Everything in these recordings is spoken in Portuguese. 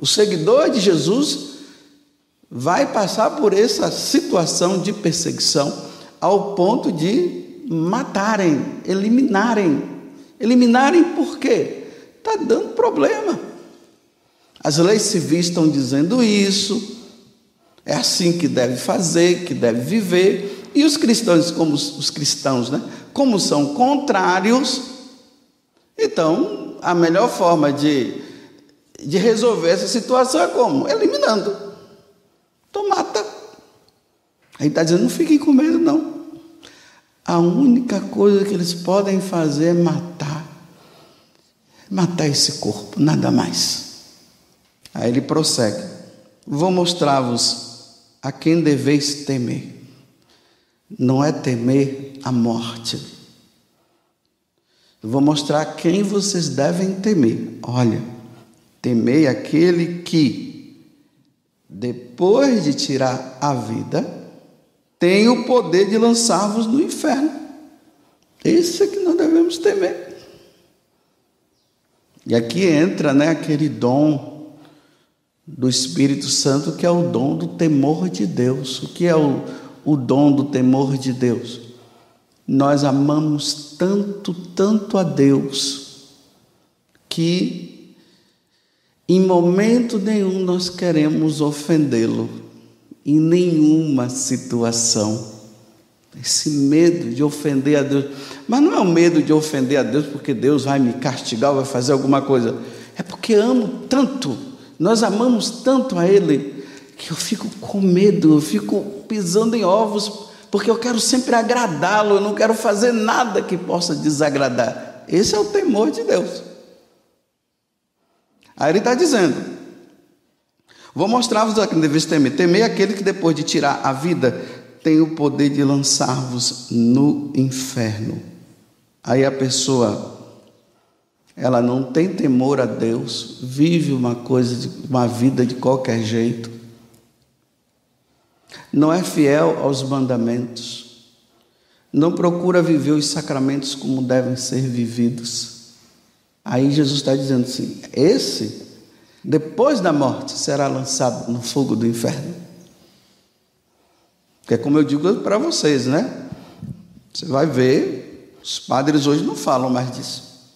O seguidor de Jesus vai passar por essa situação de perseguição ao ponto de matarem, eliminarem. Eliminarem por quê? Está dando problema. As leis civis estão dizendo isso, é assim que deve fazer, que deve viver. E os cristãos, como os cristãos, né? Como são contrários, então a melhor forma de, de resolver essa situação é como? Eliminando. Então mata. Aí está dizendo, não fiquem com medo, não. A única coisa que eles podem fazer é matar. Matar esse corpo, nada mais. Aí ele prossegue. Vou mostrar-vos a quem deveis temer. Não é temer a morte. Vou mostrar a quem vocês devem temer. Olha, temei aquele que depois de tirar a vida, tem o poder de lançar-vos no inferno. Esse é que nós devemos temer. E aqui entra né, aquele dom do Espírito Santo, que é o dom do temor de Deus. O que é o, o dom do temor de Deus? Nós amamos tanto, tanto a Deus, que em momento nenhum nós queremos ofendê-lo, em nenhuma situação. Esse medo de ofender a Deus. Mas não é o medo de ofender a Deus porque Deus vai me castigar vai fazer alguma coisa. É porque amo tanto, nós amamos tanto a Ele, que eu fico com medo, eu fico pisando em ovos, porque eu quero sempre agradá-lo, eu não quero fazer nada que possa desagradar. Esse é o temor de Deus. Aí ele está dizendo: Vou mostrar-vos a quem deveis temer. Temei aquele que depois de tirar a vida tem o poder de lançar-vos no inferno. Aí a pessoa, ela não tem temor a Deus, vive uma coisa, uma vida de qualquer jeito, não é fiel aos mandamentos, não procura viver os sacramentos como devem ser vividos Aí Jesus está dizendo assim: esse, depois da morte, será lançado no fogo do inferno. Que é como eu digo para vocês, né? Você vai ver, os padres hoje não falam mais disso.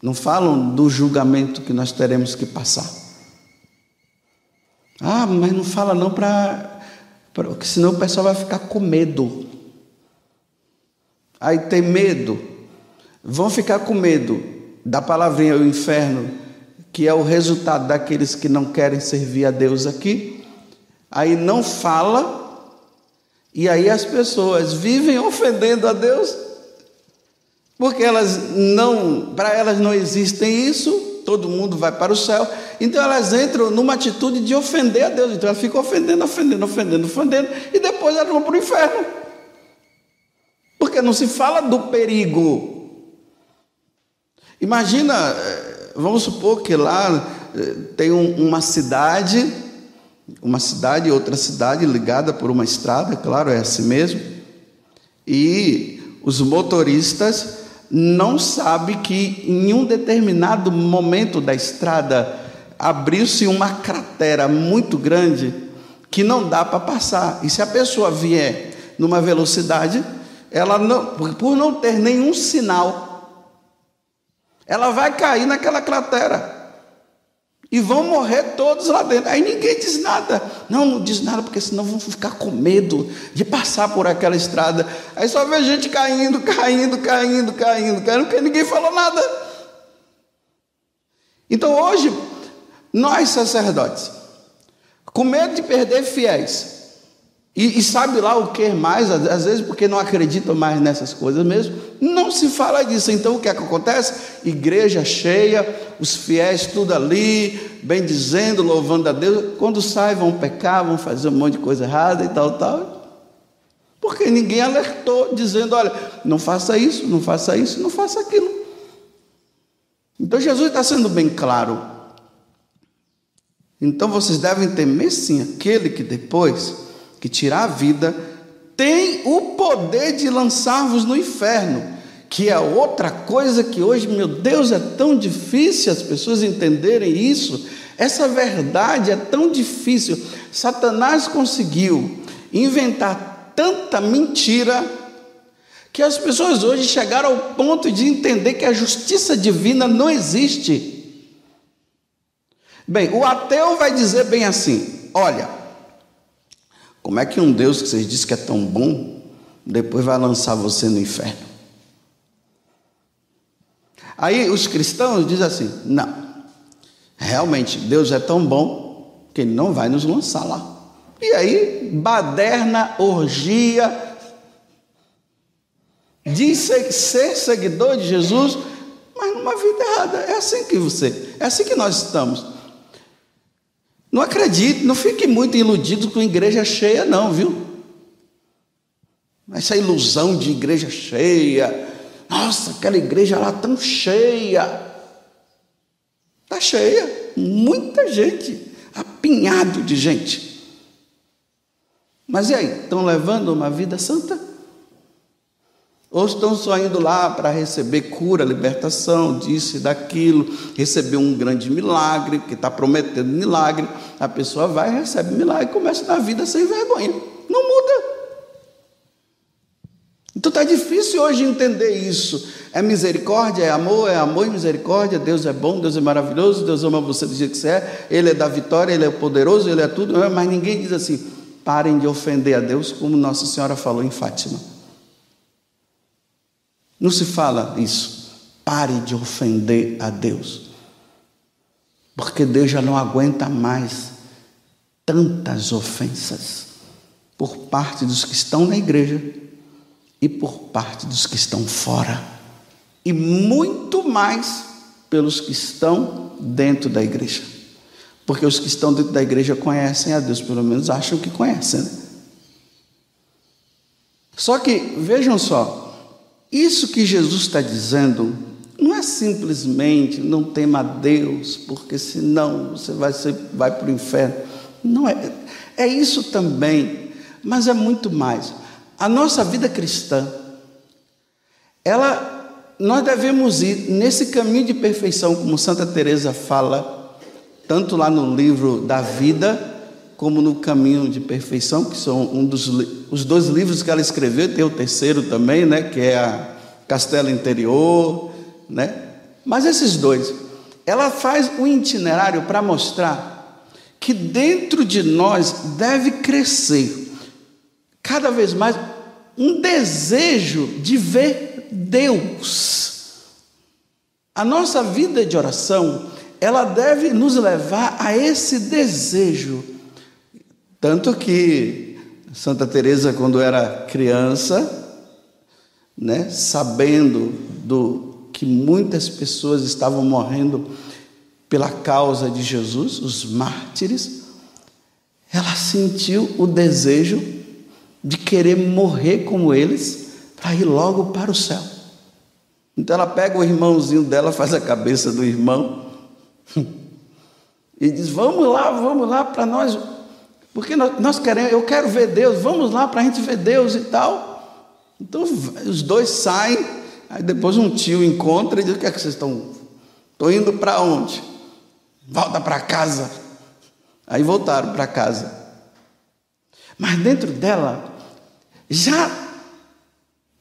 Não falam do julgamento que nós teremos que passar. Ah, mas não fala não para. Porque senão o pessoal vai ficar com medo. Aí tem medo. Vão ficar com medo da palavrinha o inferno, que é o resultado daqueles que não querem servir a Deus aqui, aí não fala, e aí as pessoas vivem ofendendo a Deus, porque elas não, para elas não existem isso, todo mundo vai para o céu, então elas entram numa atitude de ofender a Deus, então elas ficam ofendendo, ofendendo, ofendendo, ofendendo, e depois elas vão para o inferno. Porque não se fala do perigo, Imagina, eh, vamos supor que lá eh, tem uma cidade, uma cidade, outra cidade ligada por uma estrada, claro, é assim mesmo, e os motoristas não sabem que em um determinado momento da estrada abriu-se uma cratera muito grande que não dá para passar. E se a pessoa vier numa velocidade, ela não, por não ter nenhum sinal ela vai cair naquela cratera. E vão morrer todos lá dentro. Aí ninguém diz nada. Não, não diz nada, porque senão vão ficar com medo de passar por aquela estrada. Aí só vê gente caindo, caindo, caindo, caindo, caindo, porque ninguém falou nada. Então hoje, nós sacerdotes, com medo de perder fiéis, e, e, sabe lá o que mais, às vezes porque não acreditam mais nessas coisas mesmo, não se fala disso. Então o que é que acontece? Igreja cheia, os fiéis tudo ali, bem dizendo, louvando a Deus. Quando saem, vão pecar, vão fazer um monte de coisa errada e tal, tal. Porque ninguém alertou, dizendo: olha, não faça isso, não faça isso, não faça aquilo. Então Jesus está sendo bem claro. Então vocês devem temer sim aquele que depois que tirar a vida, tem o poder de lançar-vos no inferno, que é outra coisa que hoje, meu Deus, é tão difícil as pessoas entenderem isso, Essa verdade é tão difícil. Satanás conseguiu inventar tanta mentira que as pessoas hoje chegaram ao ponto de entender que a justiça divina não existe. Bem, o ateu vai dizer bem assim: olha, como é que um Deus que vocês dizem que é tão bom, depois vai lançar você no inferno? Aí os cristãos dizem assim: não, realmente Deus é tão bom que Ele não vai nos lançar lá. E aí, baderna, orgia, diz ser seguidor de Jesus, mas numa vida errada. É assim que você, é assim que nós estamos. Não acredite, não fique muito iludido com igreja cheia, não, viu? Essa ilusão de igreja cheia, nossa, aquela igreja lá tão cheia. Está cheia, muita gente, apinhado de gente. Mas e aí, estão levando uma vida santa? Ou estão só indo lá para receber cura, libertação, disso e daquilo, receber um grande milagre, que está prometendo milagre. A pessoa vai, recebe milagre e começa na vida sem vergonha. Não muda. Então está difícil hoje entender isso. É misericórdia, é amor, é amor e misericórdia. Deus é bom, Deus é maravilhoso, Deus ama você do jeito que você é. Ele é da vitória, Ele é poderoso, Ele é tudo. Mas ninguém diz assim: parem de ofender a Deus, como Nossa Senhora falou em Fátima. Não se fala isso. Pare de ofender a Deus. Porque Deus já não aguenta mais tantas ofensas por parte dos que estão na igreja e por parte dos que estão fora. E muito mais pelos que estão dentro da igreja. Porque os que estão dentro da igreja conhecem a Deus, pelo menos acham que conhecem. Né? Só que, vejam só, isso que Jesus está dizendo não é simplesmente não tema a Deus, porque senão você vai, vai para o inferno. Não é. É isso também, mas é muito mais. A nossa vida cristã, ela, nós devemos ir nesse caminho de perfeição, como Santa Teresa fala, tanto lá no livro da vida, como no caminho de perfeição, que são um dos os dois livros que ela escreveu, tem o terceiro também, né, que é a Castelo Interior, né? Mas esses dois, ela faz um itinerário para mostrar que dentro de nós deve crescer cada vez mais um desejo de ver Deus. A nossa vida de oração, ela deve nos levar a esse desejo tanto que Santa Teresa, quando era criança, né, sabendo do que muitas pessoas estavam morrendo pela causa de Jesus, os mártires, ela sentiu o desejo de querer morrer como eles para ir logo para o céu. Então ela pega o irmãozinho dela, faz a cabeça do irmão e diz: Vamos lá, vamos lá para nós porque nós, queremos, eu quero ver Deus, vamos lá para a gente ver Deus e tal. Então os dois saem, aí depois um tio encontra e diz: O que é que vocês estão? Estou indo para onde? Volta para casa. Aí voltaram para casa. Mas dentro dela, já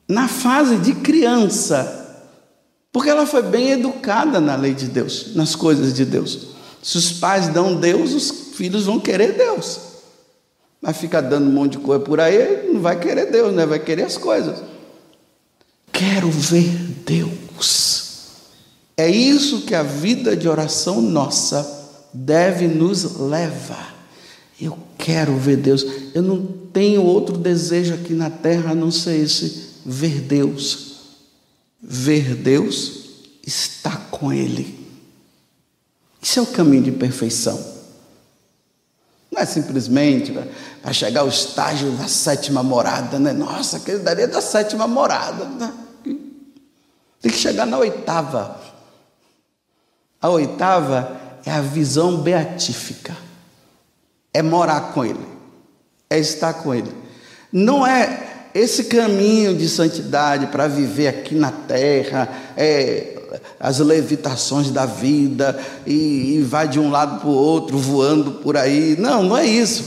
na fase de criança, porque ela foi bem educada na lei de Deus, nas coisas de Deus. Se os pais dão Deus, os filhos vão querer Deus. Mas fica dando um monte de coisa por aí, não vai querer Deus, né? Vai querer as coisas. Quero ver Deus. É isso que a vida de oração nossa deve nos levar. Eu quero ver Deus. Eu não tenho outro desejo aqui na terra a não ser esse: ver Deus. Ver Deus, estar com Ele. Isso é o caminho de perfeição. Não é simplesmente para chegar ao estágio da sétima morada, né? Nossa, aquele daria da sétima morada. Né? Tem que chegar na oitava. A oitava é a visão beatífica. É morar com Ele. É estar com Ele. Não é esse caminho de santidade para viver aqui na terra, é as levitações da vida e, e vai de um lado para o outro, voando por aí. Não, não é isso.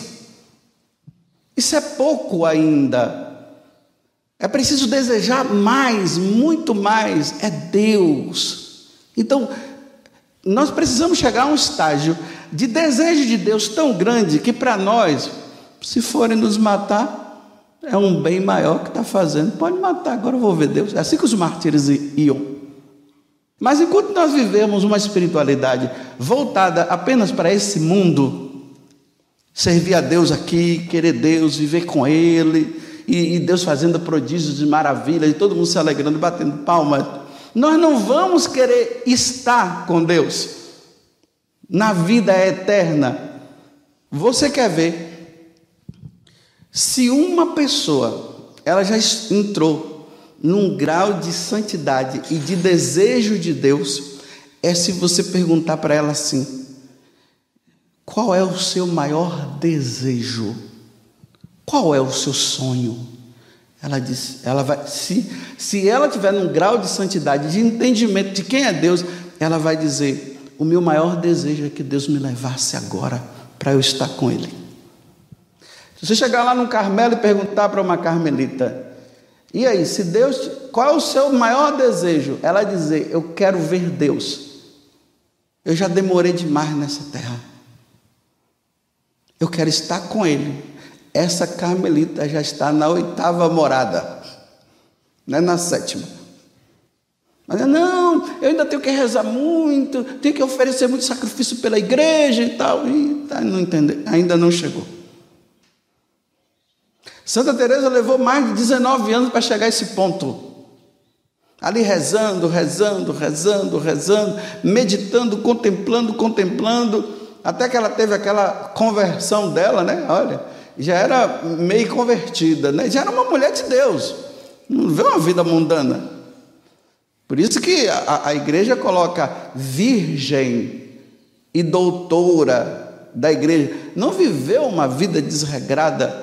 Isso é pouco ainda. É preciso desejar mais, muito mais. É Deus. Então, nós precisamos chegar a um estágio de desejo de Deus tão grande que para nós, se forem nos matar, é um bem maior que está fazendo. Pode matar, agora eu vou ver Deus. É assim que os mártires iam. Mas enquanto nós vivemos uma espiritualidade voltada apenas para esse mundo, servir a Deus aqui, querer Deus, viver com Ele, e, e Deus fazendo prodígios de maravilha, e todo mundo se alegrando, batendo palmas, nós não vamos querer estar com Deus na vida eterna. Você quer ver? Se uma pessoa, ela já entrou num grau de santidade e de desejo de Deus é se você perguntar para ela assim: qual é o seu maior desejo? Qual é o seu sonho? Ela diz, ela vai, se, se ela tiver num grau de santidade, de entendimento de quem é Deus, ela vai dizer: o meu maior desejo é que Deus me levasse agora para eu estar com Ele. Se você chegar lá no Carmelo e perguntar para uma carmelita, e aí, se Deus, qual é o seu maior desejo? Ela dizer: Eu quero ver Deus. Eu já demorei demais nessa terra. Eu quero estar com Ele. Essa carmelita já está na oitava morada, não é na sétima. Mas não, eu ainda tenho que rezar muito, tenho que oferecer muito sacrifício pela igreja e tal. E não entender, ainda não chegou. Santa Teresa levou mais de 19 anos para chegar a esse ponto. Ali rezando, rezando, rezando, rezando, meditando, contemplando, contemplando, até que ela teve aquela conversão dela, né? Olha, já era meio convertida, né? Já era uma mulher de Deus. Não vê uma vida mundana. Por isso que a, a igreja coloca virgem e doutora da igreja. Não viveu uma vida desregrada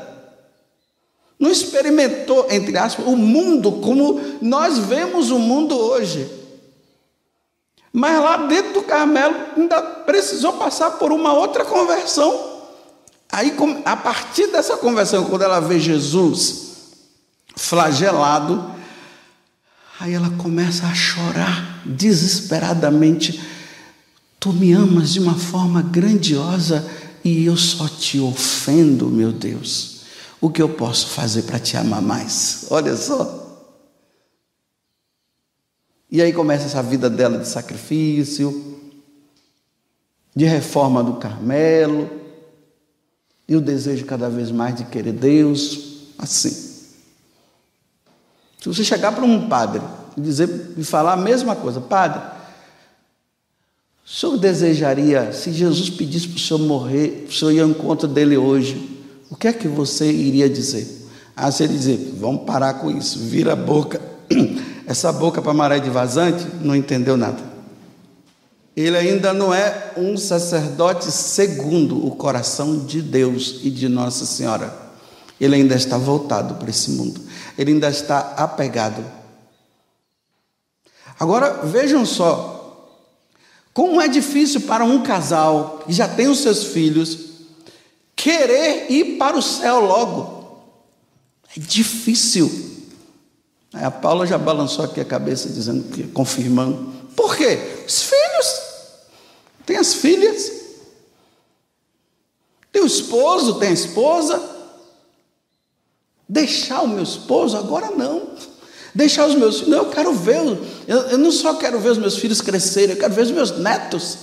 não experimentou, entre aspas, o mundo como nós vemos o mundo hoje. Mas lá dentro do Carmelo ainda precisou passar por uma outra conversão. Aí, a partir dessa conversão, quando ela vê Jesus flagelado, aí ela começa a chorar desesperadamente. Tu me amas de uma forma grandiosa e eu só te ofendo, meu Deus. O que eu posso fazer para te amar mais? Olha só. E aí começa essa vida dela de sacrifício, de reforma do Carmelo, e o desejo cada vez mais de querer Deus, assim. Se você chegar para um padre e dizer e falar a mesma coisa, padre, o senhor desejaria, se Jesus pedisse para o senhor morrer, o senhor ir ao encontro dele hoje, o que é que você iria dizer? Ah, você dizer, vamos parar com isso, vira a boca. Essa boca para maré de vazante não entendeu nada. Ele ainda não é um sacerdote segundo o coração de Deus e de Nossa Senhora. Ele ainda está voltado para esse mundo. Ele ainda está apegado. Agora vejam só como é difícil para um casal que já tem os seus filhos querer ir para o céu logo. É difícil. Aí a Paula já balançou aqui a cabeça, dizendo que, confirmando. Por quê? Os filhos. Tem as filhas. Tem o esposo, tem a esposa. Deixar o meu esposo? Agora não. Deixar os meus filhos. Não, eu quero ver. Eu, eu não só quero ver os meus filhos crescerem, eu quero ver os meus netos.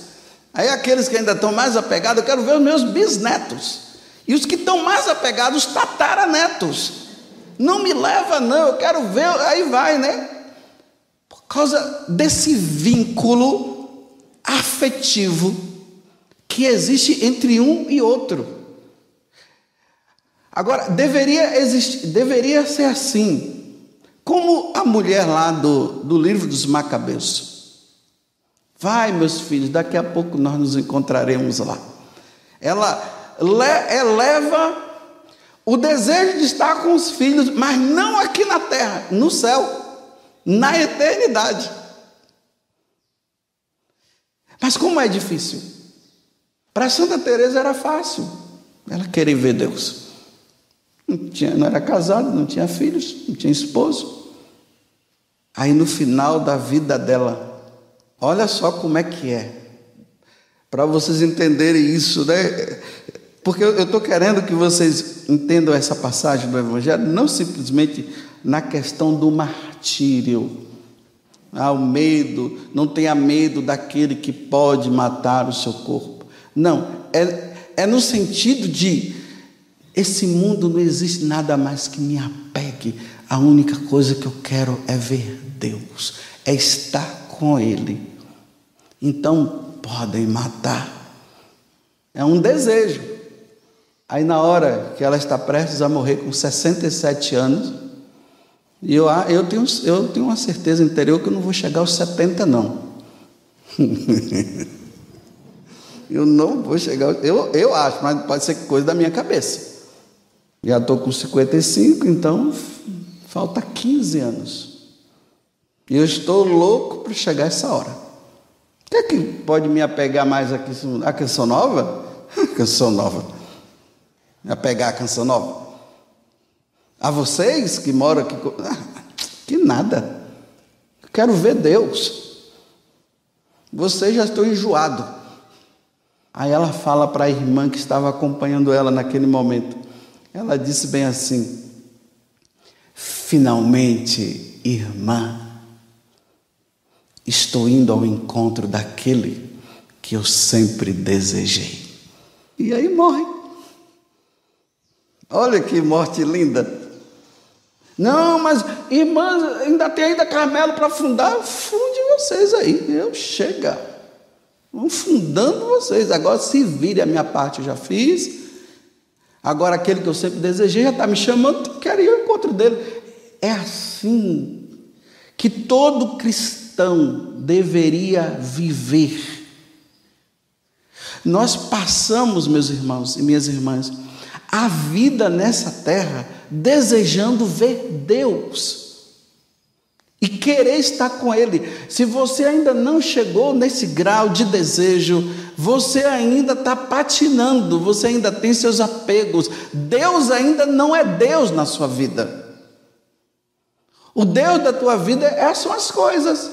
Aí aqueles que ainda estão mais apegados, eu quero ver os meus bisnetos. E os que estão mais apegados, tataranetos. Não me leva, não, eu quero ver, aí vai, né? Por causa desse vínculo afetivo que existe entre um e outro. Agora, deveria existir, deveria ser assim. Como a mulher lá do, do livro dos Macabeus. Vai, meus filhos, daqui a pouco nós nos encontraremos lá. Ela eleva o desejo de estar com os filhos, mas não aqui na terra, no céu, na eternidade. Mas como é difícil? Para Santa Teresa era fácil. Ela queria ver Deus. Não, tinha, não era casada, não tinha filhos, não tinha esposo. Aí no final da vida dela, olha só como é que é. Para vocês entenderem isso, né? Porque eu estou querendo que vocês entendam essa passagem do Evangelho, não simplesmente na questão do martírio. Ah, o medo, não tenha medo daquele que pode matar o seu corpo. Não, é, é no sentido de esse mundo não existe nada mais que me apegue. A única coisa que eu quero é ver Deus, é estar com Ele. Então podem matar. É um desejo. Aí na hora que ela está prestes a morrer com 67 anos, e eu, eu, tenho, eu tenho uma certeza interior que eu não vou chegar aos 70, não. eu não vou chegar. Eu, eu acho, mas pode ser coisa da minha cabeça. Já estou com 55, então falta 15 anos. E eu estou louco para chegar essa hora. O que é que pode me apegar mais? A canção nova? A canção nova. Me apegar a canção nova. A vocês que moram aqui. Ah, que nada. quero ver Deus. Vocês já estão enjoados. Aí ela fala para a irmã que estava acompanhando ela naquele momento. Ela disse bem assim: Finalmente, irmã, estou indo ao encontro daquele que eu sempre desejei. E aí morre. Olha que morte linda. Não, mas irmãs, ainda tem ainda Carmelo para fundar. Funde vocês aí. Eu chega. Vão fundando vocês. Agora se vire a minha parte, eu já fiz. Agora aquele que eu sempre desejei já está me chamando, quero ir ao encontro dele. É assim que todo cristão deveria viver. Nós passamos, meus irmãos e minhas irmãs, a vida nessa terra desejando ver Deus e querer estar com Ele. Se você ainda não chegou nesse grau de desejo, você ainda está patinando, você ainda tem seus apegos. Deus ainda não é Deus na sua vida. O Deus da tua vida é, são as coisas.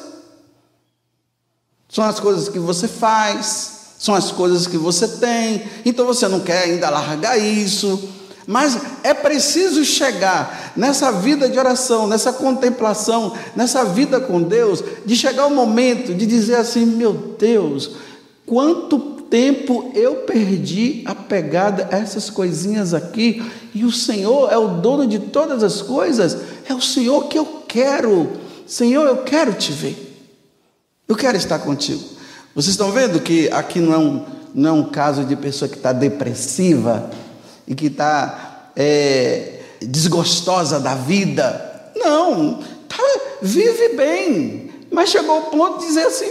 São as coisas que você faz, são as coisas que você tem. Então você não quer ainda largar isso. Mas é preciso chegar nessa vida de oração, nessa contemplação, nessa vida com Deus, de chegar o momento de dizer assim: meu Deus, quanto tempo eu perdi a pegada essas coisinhas aqui, e o Senhor é o dono de todas as coisas, é o Senhor que eu quero. Senhor, eu quero te ver. Eu quero estar contigo. Vocês estão vendo que aqui não é um, não é um caso de pessoa que está depressiva, e que está é, desgostosa da vida. Não, tá, vive bem. Mas chegou ao ponto de dizer assim: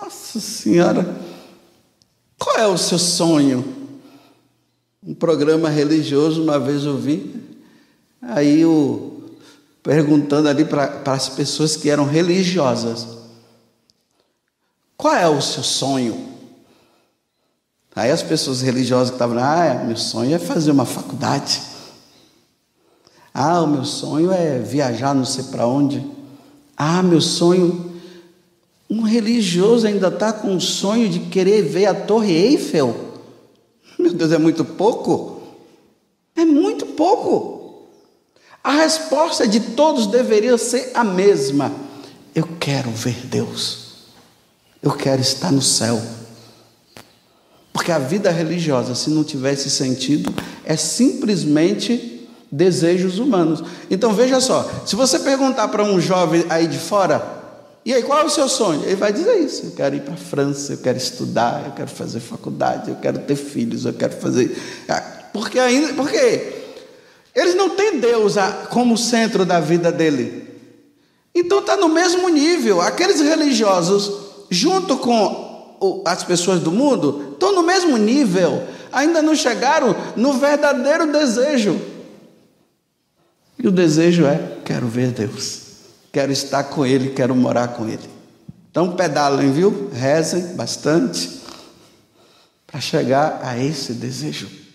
Nossa Senhora, qual é o seu sonho? Um programa religioso, uma vez eu vi, aí o, perguntando ali para as pessoas que eram religiosas: Qual é o seu sonho? Aí as pessoas religiosas que estavam ah, meu sonho é fazer uma faculdade. Ah, o meu sonho é viajar não sei para onde. Ah, meu sonho. Um religioso ainda está com o sonho de querer ver a Torre Eiffel. Meu Deus, é muito pouco. É muito pouco. A resposta de todos deveria ser a mesma: Eu quero ver Deus. Eu quero estar no céu. Porque a vida religiosa, se não tivesse sentido, é simplesmente desejos humanos. Então veja só: se você perguntar para um jovem aí de fora, e aí qual é o seu sonho? Ele vai dizer isso: eu quero ir para a França, eu quero estudar, eu quero fazer faculdade, eu quero ter filhos, eu quero fazer. Ah, porque ainda, porque eles não têm Deus como centro da vida dele. Então está no mesmo nível. Aqueles religiosos, junto com as pessoas do mundo estão no mesmo nível, ainda não chegaram no verdadeiro desejo. E o desejo é: quero ver Deus, quero estar com Ele, quero morar com Ele. Então pedalem, viu? Rezem bastante para chegar a esse desejo.